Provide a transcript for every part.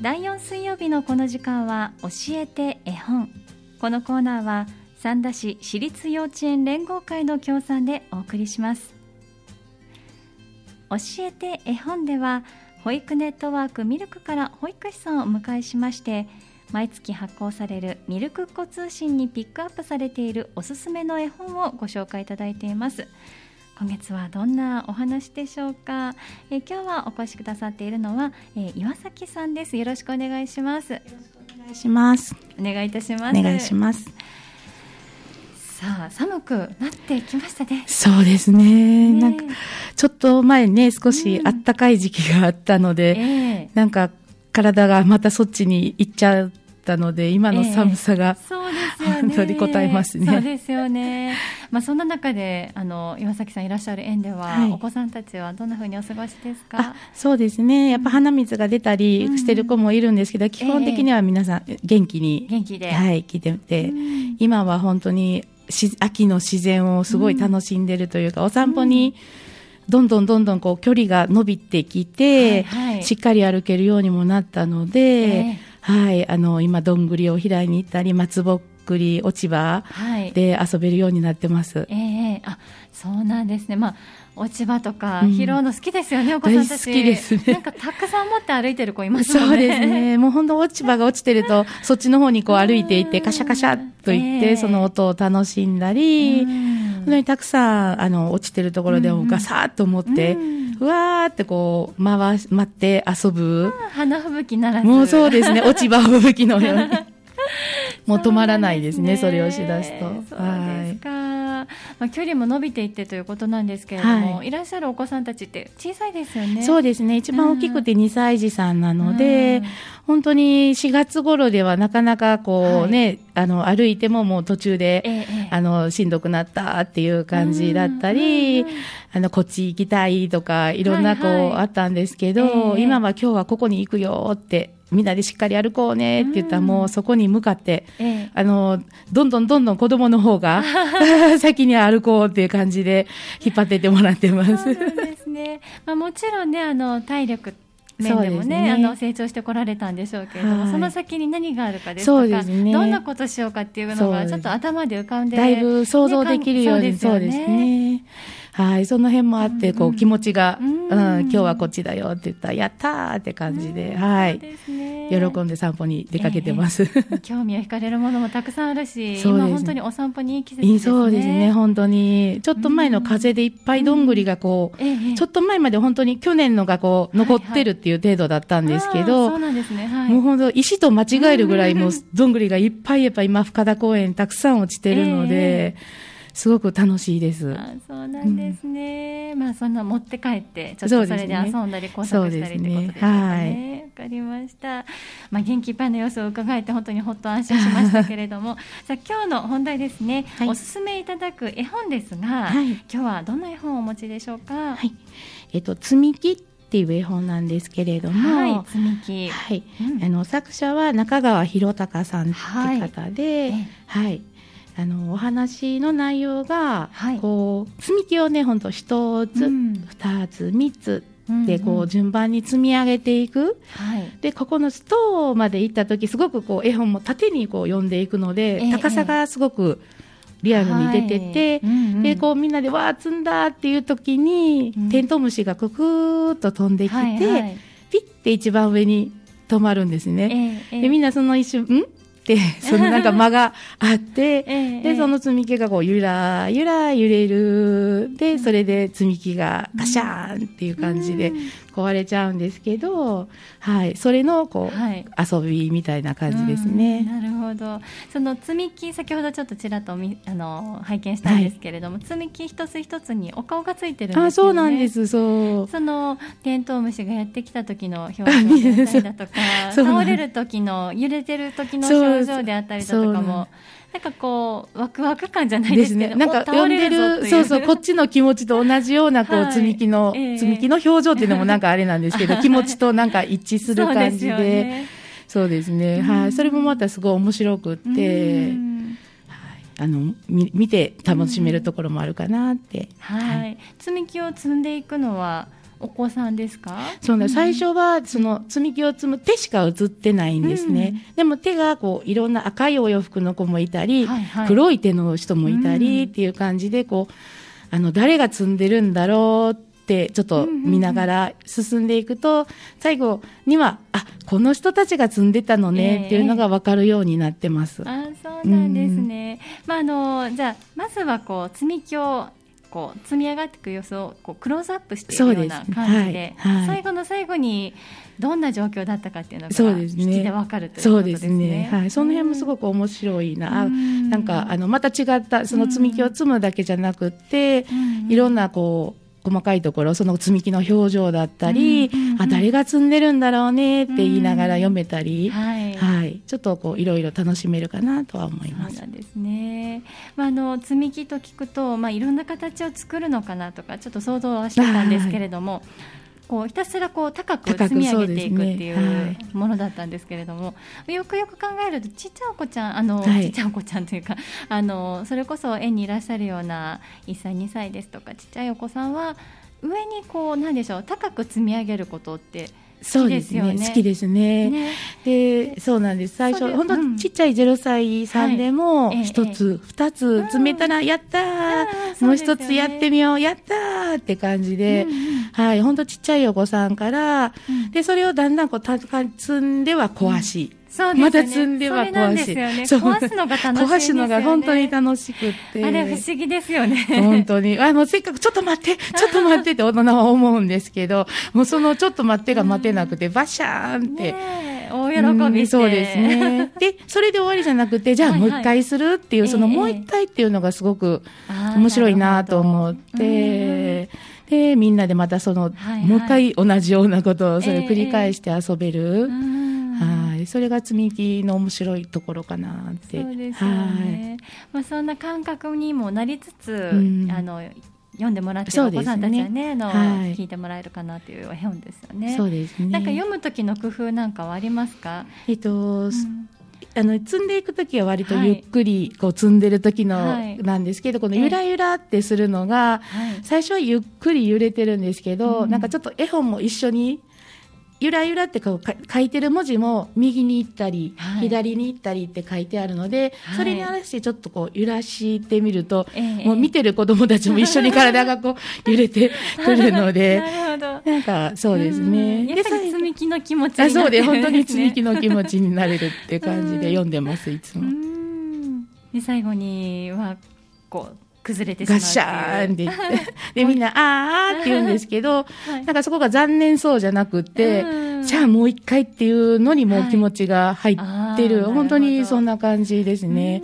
第4水曜日のこの時間は教えて絵本。このコーナーは三田市私立幼稚園連合会の協賛でお送りします。教えて絵本では保育ネットワークミルクから保育士さんをお迎えしまして毎月発行されるミルクっ子通信にピックアップされているおすすめの絵本をご紹介いただいています。今月はどんなお話でしょうか、え今日はお越しくださっているのは、え岩崎さんです。よろしくお願いします。よろしくお願いします。お願いいたします。お願いします。さあ寒くなってきましたね。そうですね、ね、なんかちょっと前ね少し暖かい時期があったので、うんえ。ー、なんか体がまたそっちに行っちゃったので今の寒さが、えー、ね。本当に応えますね。そうですよね。まあ、そんな中であの岩崎さんいらっしゃる園では、はい、お子さんたちはどんなふうにお過ごしですか？そうですね。やっぱ鼻水が出たりしてる子もいるんですけど、うん、基本的には皆さん元気に、元気で、はい、来てて、うん、今は本当にし秋の自然をすごい楽しんでるというか、うん、お散歩に、どんどんどんどんこう距離が伸びてきて、はいはい、しっかり歩けるようにもなったので、えー、はい、あの今どんぐりを拾いに行ったり松ぼっくり落ち葉で遊べるようになってます。はい、ええー、あそうなんですね。まあ落ち葉とか拾うの好きですよね、うん、お子さんたち。好きですね。なんかたくさん持って歩いてる子いますね。そうですね。もう本当落ち葉が落ちてると、そっちの方にこう歩いていって、カシャカシャと言って、その音を楽しんだり、本当にたくさん、あの、落ちてるところでもガサーッと思って、うわーってこう、回、待って遊ぶ。花吹雪ならず。もうそうですね、落ち葉吹雪のように。もう止まらないですね、それをしだすと。はいまあ、距離も伸びていってということなんですけれども、はい、いらっしゃるお子さんたちって小さいですよね。そうですね。一番大きくて2歳児さんなので、うん、本当に4月頃ではなかなかこうね、はい、あの、歩いてももう途中で、ええ、あの、しんどくなったっていう感じだったり、あの、こっち行きたいとか、いろんなこう、はいはい、あったんですけど、え、今は今日はここに行くよってみんなでしっかり歩こうねって言ったら、もうそこに向かって、ええ、あの、どんどんどんどん子供の方が 先に歩こうっていう感じで引っ張ってってもらってます。そうですね。まあもちろんね、あの、体力面でもね、ね、あの成長してこられたんでしょうけれども、はい、その先に何があるかですとか、ね、どんなことしようかっていうのがちょっと頭で浮かんで、だいぶ想像できるように、そうですね。はい、その辺もあって、こう、気持ちが、うん、今日はこっちだよって言ったら、やったーって感じで、はい。喜んで散歩に出かけてます。興味を惹かれるものもたくさんあるし、今本当にお散歩にいい季節ですね。そうですね、本当に。ちょっと前の風でいっぱいどんぐりがこう、ちょっと前まで本当に去年のがこう、残ってるっていう程度だったんですけど、そうなんですね。もう本当、石と間違えるぐらいもう、どんぐりがいっぱいやっぱ今、深田公園たくさん落ちてるので、すごく楽しいです。あそうなんですね。うん、まあそんな持って帰ってちょっとそれで遊んだり工作したりってことですね。わ、ね、はい、かりました。まあ元気いっぱいの様子を伺えて本当にほっと安心しましたけれども、さあ今日の本題ですね、はい、おすすめいただく絵本ですが、はい、今日はどんな絵本をお持ちでしょうか？はい。えっと積み木っていう絵本なんですけれども、はい、積み木。はい、うん、あの作者は中川博隆さんって方で、はい、はいあのお話の内容が、はい、こう積み木をね本当一つ、うん、二つ三つでこう順番に積み上げていく、はい、でここのストーまで行った時すごくこう絵本も縦にこう読んでいくので、え高さがすごくリアルに出てて、はい。うんうん、でこうみんなでわー積んだっていう時に、うん、テントウムシがククーっと飛んできて、はいはい、ピッて一番上に止まるんですね。えでみんなその一瞬ん？て、そのなんか間があって、えで、その積み木がこう、ゆらゆら揺れる。で、それで積み木がガシャーンっていう感じで壊れちゃうんですけど、はい、それのこう、はい、遊びみたいな感じですね。なるほど。その積み木、先ほどちょっとちらっとみあの拝見したんですけれども、はい、積み木一つ一つにお顔がついてるんですよね。あ、そうなんです。そう。そのテントウムシがやってきた時の表情だったりだとか、倒れる時の揺れてる時の表情であったりだとかも。なんかこう、ワクワク感じゃないですね、なんか読んでる、そうそう、こっちの気持ちと同じような、こう、はい、積み木の、えー、積み木の表情っていうのもなんかあれなんですけど、気持ちとなんか一致する感じで、そうですね、はい、それもまたすごい面白くって、あのみ見て楽しめるところもあるかなって。はい、積み木を積んでいくのはお子さんですか？そうね、最初はその積み木を積む手しか映ってないんですね、うん、でも手がこういろんな赤いお洋服の子もいたり、はいはい、黒い手の人もいたりっていう感じでこうあの誰が積んでるんだろうってちょっと見ながら進んでいくと、最後にはあこの人たちが積んでたのねっていうのが分かるようになってます。えー、あそうなんですね、うん、まあ、あのじゃあまずはこう積み木をこう積み上がっていく様子をこうクローズアップしているような感じで、はい。はい、最後の最後にどんな状況だったかっていうのが引きで分かるということですね。そうですね。はい。その辺もすごく面白いな。うん、なんかあのまた違ったその積み木を積むだけじゃなくて、うん、いろんなこう細かいところその積み木の表情だったり、うんうん。うん、あ誰が積んでるんだろうねって言いながら読めたり、うん。はい、はい、ちょっとこういろいろ楽しめるかなとは思います。そうですね。まああの積み木と聞くとまあいろんな形を作るのかなとかちょっと想像はしてたんですけれども。こうひたすらこう高く積み上げていくっていうものだったんですけれども、ねはい、よくよく考えるとちっちゃいお子ちゃんあの、はい、ちっちゃいお子ちゃんというか あのそれこそ園にいらっしゃるような1歳2歳ですとかちっちゃいお子さんは上にこうなんでしょう高く積み上げることってそうですね。好きですね。ね。で、そうなんです。最初、本当、うん、ちっちゃい0歳さんでも、一つ、二、つ詰めたら、やったー、もう一つやってみよう、やったーって感じで、うんうん、はい、本当ちっちゃいお子さんから、うん、で、それをだんだんこう、た積んでは壊し、そうですね、また積んでは壊し。ね、壊すのが楽しい、ね、壊すのが本当に楽しくて。あれ不思議ですよね。本当に。あ、もうせっかくちょっと待って、ちょっと待ってって大人は思うんですけど、もうそのちょっと待ってが待てなくて、バシャーンって。大喜びそうですね。で、それで終わりじゃなくて、じゃあもう一回するっていう、はいはい、そのもう一回っていうのがすごく面白いなと思って、で、みんなでまたその、はいはい、もう一回同じようなことをそれを繰り返して遊べる。えーはい、それが積み木の面白いところかなって。そうですよね。はい、まあそんな感覚にもなりつつ、うん、あの読んでもらってお子さんたちはね、ねの、はい、聞いてもらえるかなという絵本ですよね。そうですね。なんか読む時の工夫なんかはありますか？えっと。うんあの積んでいく時は割とゆっくりこう積んでる時のなんですけど、このゆらゆらってするのが、最初はゆっくり揺れてるんですけど、なんかちょっと絵本も一緒にゆらゆらってこう書いてる文字も右に行ったり、はい、左に行ったりって書いてあるので、はい、それに合わせてちょっとこう揺らしてみると、もう見てる子供たちも一緒に体がこう揺れて くるのでなるほど。なんかそうですね。やっぱり積み木の気持ちになる、ね、そうで本当に積み木の気持ちになれるって感じで読んでますいつも。で最後にはこう崩れてしまうガシャーンって言って。でみんなあーって言うんですけど、はい、なんかそこが残念そうじゃなくて、じゃあもう一回っていうのにもう気持ちが入ってる、はい、本当にそんな感じですね。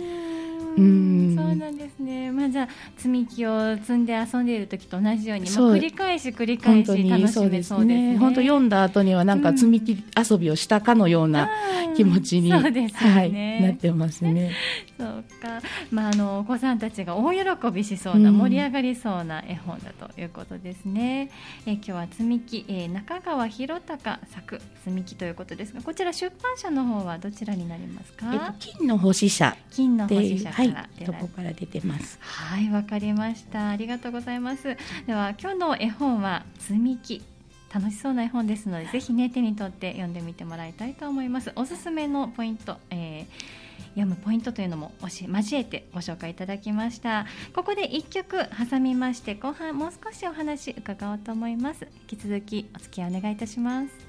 うん、そうなんですね。まあじゃあ積み木を積んで遊んでいる時と同じように、まあ、繰り返し繰り返し楽しめそうですね。本当、読んだ後にはなんか積み木遊びをしたかのような気持ちに、うん、そうですね、はい、なってますね。そうか。まああのお子さんたちが大喜びしそうな、盛り上がりそうな絵本だということですね。え今日は積み木、えー、中川博隆作積み木ということですが、こちら出版社の方はどちらになりますか？えっと金の星社。金の星社。はい、そこから出てます。はい、わかりました。ありがとうございます。では今日の絵本は積み木。楽しそうな絵本ですので、ぜひね手に取って読んでみてもらいたいと思います。おすすめのポイント、えー、読むポイントというのも交えてご紹介いただきましたここで1曲挟みまして後半もう少しお話伺おうと思います引き続きお付き合いお願いいたします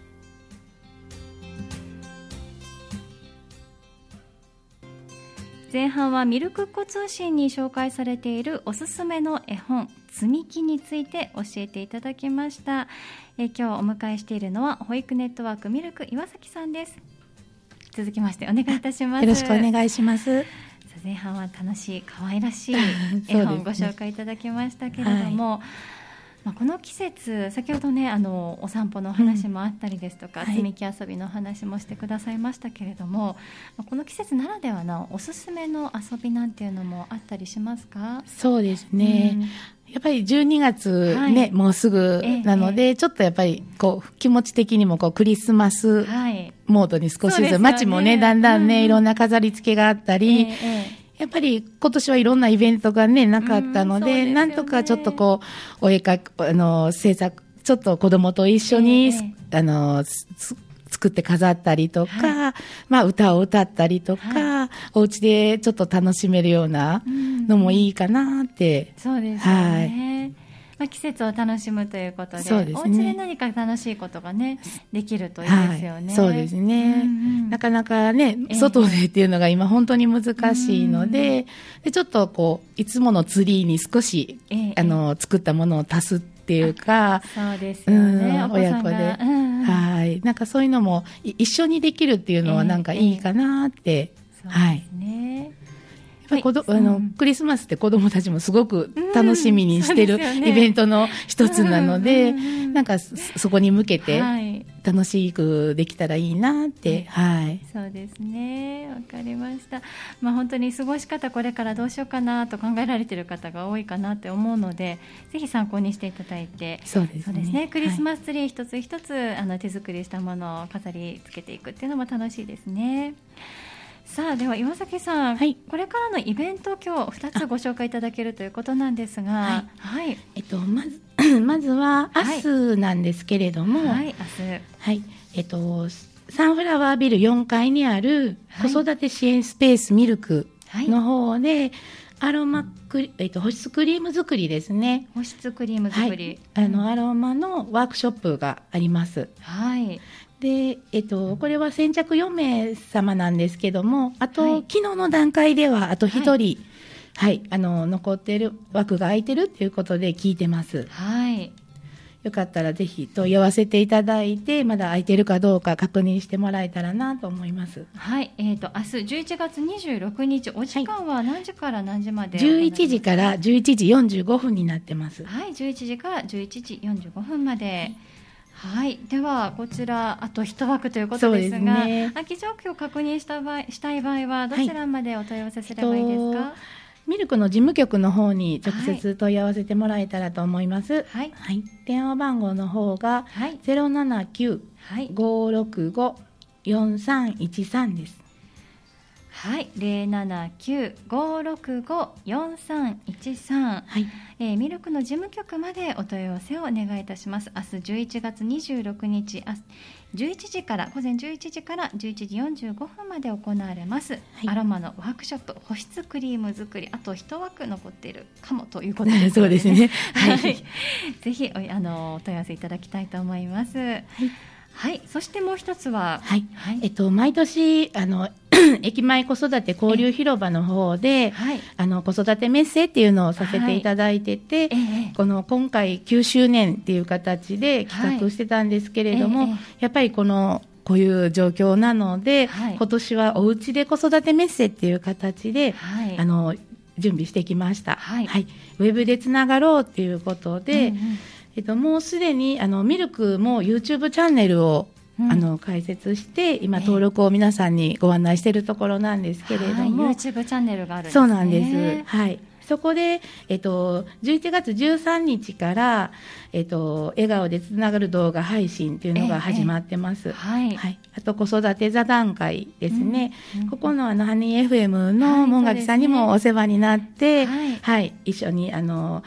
前半はミルクッコ通信に紹介されているおすすめの絵本積み木について教えていただきました。え今日お迎えしているのは保育ネットワークミルク岩崎さんです。続きましてお願いいたします。よろしくお願いします。前半は楽しい可愛らしい絵本 ご紹介いただきましたけれども、はいまあ、この季節先ほどねあのお散歩の話もあったりですとか、うん、積み木遊びの話もしてくださいましたけれども、はい、この季節ならではのおすすめの遊びなんていうのもあったりしますか？そうですね、うん。やっぱり12月ね、はい、もうすぐなので、ええ、ちょっとやっぱりこう気持ち的にもこうクリスマスモードに少しずつ、街もね、だんだんね、うん、いろんな飾り付けがあったり、えやっぱり今年はいろんなイベントがね、なかったので、でね、なんとかちょっとこう、お絵かあの、制作、ちょっと子供と一緒に、あの、作って飾ったりとか、はい、まあ歌を歌ったりとか、はい、お家でちょっと楽しめるようなのもいいかなって。うん、そうですね。はいまあ、季節を楽しむということでそうです、ね、お家で何か楽しいことがねできるといいですよね、はい、そうですね、うんうん、なかなかね外でっていうのが今本当に難しいのでえー、でちょっとこういつものツリーに少し、えー、あの作ったものを足すっていうかそうですよね、うん、親子で、うんうん、はい。なんかそういうのも一緒にできるっていうのはなんかいいかなって、えーえー、はい、ねぱり子ど、はい、あの、うん、クリスマスって子供たちもすごく楽しみにしてる、イベントの一つなので、なんかそこに向けて楽しくできたらいいなって、はい。そうですね。わかりました。まあ本当に過ごし方これからどうしようかなと考えられている方が多いかなって思うので、ぜひ参考にしていただいて、そうですね。すねクリスマスツリー一つ一つ、はい、あの手作りしたものを飾り付けていくっていうのも楽しいですね。さあでは岩崎さん、はい、これからのイベント今日2つご紹介いただけるということなんですが、はい、はい、えっとまず まずは明日なんですけれども、はい、明日はい。えっとサンフラワービル4階にある子育て支援スペースミルクの方で、アロマクリ、えっと、保湿クリーム作りですね。保湿クリーム作り。はい、あの、アロマのワークショップがあります。はい。で、えっと、これは先着4名様なんですけども、あと、はい、昨日の段階では、あと1人、はい、はい、あの、残ってる枠が空いてるっていうことで聞いてます。はい。よかったらぜひ問い合わせていただいて、まだ空いてるかどうか確認してもらえたらなと思います。はい、えっ、ー、と、明日11月26日、お時間は何時から何時まで、はい、11時から11時45分になってます。はい、11時から11時45分まで。はいはい、ではこちらあと一枠ということですが、ね、空き状況を確認した場合したい場合はどちらまでお問い合わせすればいいですか？はいミルクの事務局の方に直接問い合わせてもらえたらと思います。はい。はい、電話番号の方がゼロ七九五六五四三一三です。はい、零七九五六五四三一三。はい。えー、ミルクの事務局までお問い合わせをお願いいたします。明日十一月二十六日、あ、十一時から午前十一時から十一時四十五分まで行われます、はい、アロマのワークショップ保湿クリーム作りあと一枠残っているかもということです、ね、そうですね。はい。ぜひおあのお問い合わせいただきたいと思います。はいはい、そしてもう一つは、はい、はい、えっと毎年あの 駅前子育て交流広場の方で、はい、あの子育てメッセっていうのをさせていただいてて、はい、この今回9周年っていう形で企画してたんですけれども、はい、やっぱりこのこういう状況なので、今年はおうちで子育てメッセっていう形で、あの準備してきました。はい、ウェブでつながろうっていうことで。うんうん。えっと、もうすでにあのミルクも YouTube チャンネルを、うん、あの開設して今登録を皆さんにご案内しているところなんですけれども、はい、YouTube チャンネルがあるんです、ね、そうなんです。はい。そこで、えっと、11月13日から、えっと、笑顔でつながる動画配信というのが始まってます。ええはい、はい。あと、子育て座談会ですね。うんうん、ここの、あの、ハニー FM の門垣さんにもお世話になって、はい、はい、一緒に、あの、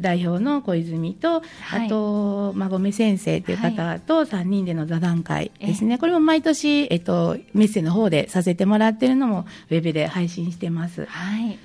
代表の小泉と、はい、あと、馬込先生という方と3人での座談会ですね。はい、これも毎年、えっと、メッセの方でさせてもらってるのも、ウェブで配信してます。はい。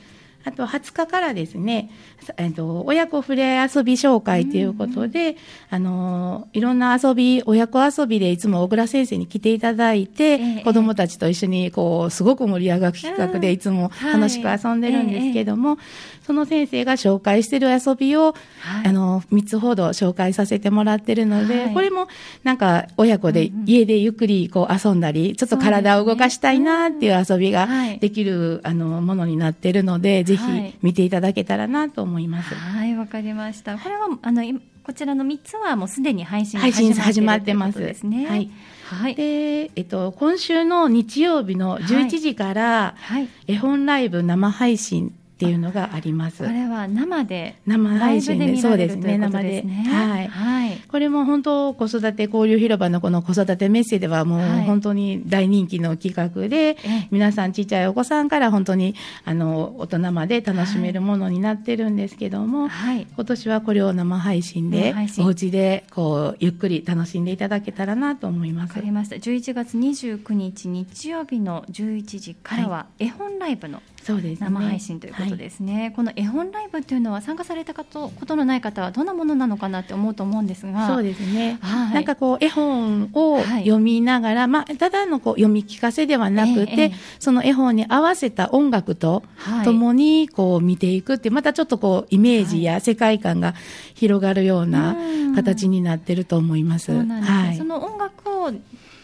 あと20日からですね、えっと、親子触れ遊び紹介ということで、うん、あの、いろんな遊び、親子遊びでいつも小倉先生に来ていただいて、えー、子供たちと一緒に、こう、すごく盛り上がる企画でいつも楽しく遊んでるんですけども、はいえーその先生が紹介している遊びを、はい、あの、3つほど紹介させてもらってるので、はい、これもなんか親子で家でゆっくりこう遊んだり、ちょっと体を動かしたいなっていう遊びができる、あの、ものになってるので、ぜひ見ていただけたらなと思います。はい、わ、かりました。これは、あの、こちらの3つはもうすでに配信配信始まってます。ですね。はい。はい、で、えっと、今週の日曜日の11時から、はい、絵本ライブ生配信っていうのがあります。これは生で生配信で、そうですね、生で。はい。はいい、これも本当子育て交流広場のこの子育てメッセではもう本当に大人気の企画で、はい、皆さんちっちゃいお子さんから本当にあの大人まで楽しめるものになってるんですけども、はい、今年はこれを生配信でお家でこうゆっくり楽しんでいただけたらなと思います。わかりました。11月29日日曜日の11時からは絵本ライブのそうです、生配信ということですね、はい、この絵本ライブっていうのは参加されたことのない方はどんなものなのかなって思うと思うんですが。そうですね、はい、なんかこう絵本を読みながら、はい、まあ、ただのこう読み聞かせではなくて、ええ、その絵本に合わせた音楽とともにこう見ていくってまたちょっとこうイメージや世界観が広がるような形になってると思います。はい、その音楽を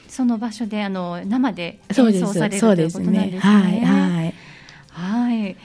その場所であの生で演奏されるということなんですね。はい、はい。はい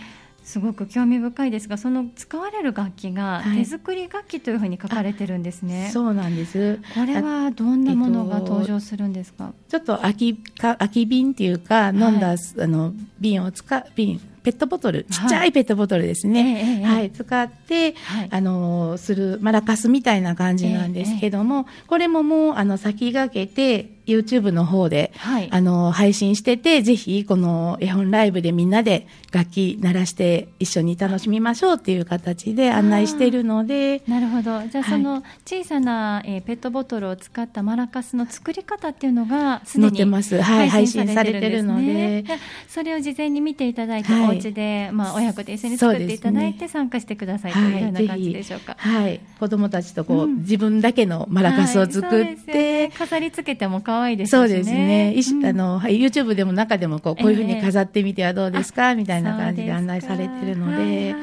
すごく興味深いですがその使われる楽器が手作り楽器というふうに書かれてるんですね、はい、そうなんです。これはどんなものが登場するんですか、ちょっと空きか空き瓶っていうか飲んだ、はい、あの瓶を使う瓶ペットボトル、ちっちゃいペットボトルですね。はい、はい、使って、はい、あの、する、マラカスみたいな感じなんですけども、これももう、あの、先駆けて、YouTube の方で、はい、あの、配信してて、ぜひ、この絵本ライブでみんなで楽器鳴らして一緒に楽しみましょうっていう形で案内しているので。なるほど。じゃあ、その小さな、えー、ペットボトルを使ったマラカスの作り方っていうのが、すでに配信されてるので、それを事前に見ていただいて、はい、お家で、まあ、親子で一緒に作っていただいて参加してくださいというような感じでしょうか。はい。子供たちとこう、うん、自分だけのマラカスを作って、ね、飾り付けても可愛いですね。そうですね。うん、あの、はい、YouTube でも中でもこう、こういうふうに飾ってみてはどうですか、えー、みたいな感じで案内されてるので、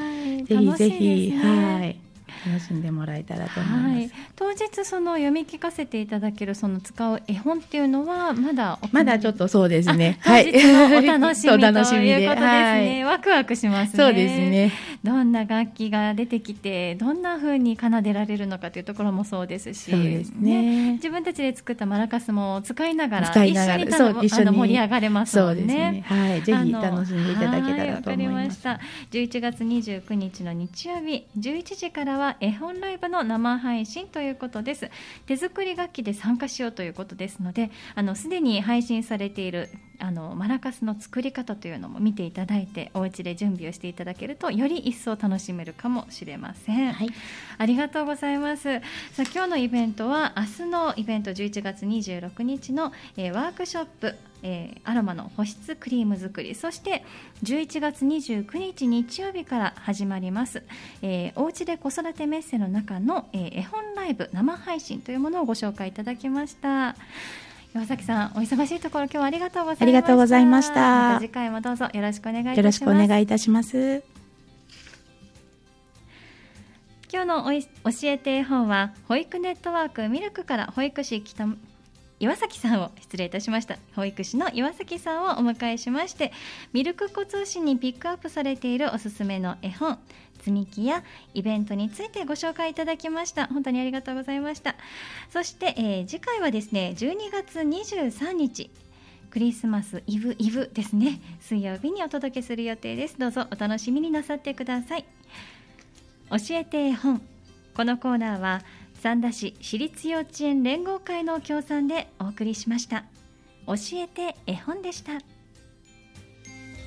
ぜひぜひ、はい。楽しんでもらえたらと思います、はい、当日その読み聞かせていただけるその使う絵本っていうのはまだまだちょっとそうですね。はい。お楽しみということですね、はい、ワクワクしますね。そうですねどんな楽器が出てきてどんな風に奏でられるのかというところもそうですしね、ね、自分たちで作ったマラカスも使いながら使いながらそう一緒に。盛り上がれますもんね、ね、はい。ぜひ楽しんでいただけたらと思います、はい、わかりました。11月29日の日曜日11時からは絵本ライブの生配信ということです。手作り楽器で参加しようということですのであのすでに配信されているあのマラカスの作り方というのも見ていただいてお家で準備をしていただけるとより一層楽しめるかもしれません、はい、ありがとうございます。さあ今日のイベントは明日のイベント11月26日の、えー、ワークショップえー、アロマの保湿クリーム作り。そして11月29日日曜日から始まります、えー、おうちで子育てメッセの中の、えー、絵本ライブ生配信というものをご紹介いただきました岩崎さん、お忙しいところ、今日はありがとうございました。ありがとうございました。また次回もどうぞよろしくお願いいたします。よろしくお願いいたします。今日のおい教えて絵本は保育ネットワークミルクから保育士北岩崎さんを失礼いたしました保育士の岩崎さんをお迎えしましてミルク子通信にピックアップされているおすすめの絵本積み木やイベントについてご紹介いただきました。本当にありがとうございました。そして、えー、次回はですね12月23日クリスマスイブイブですね。水曜日にお届けする予定です。どうぞお楽しみになさってください。教えて絵本。このコーナーは三田市私立幼稚園連合会の協賛でお送りしました。教えて絵本でした。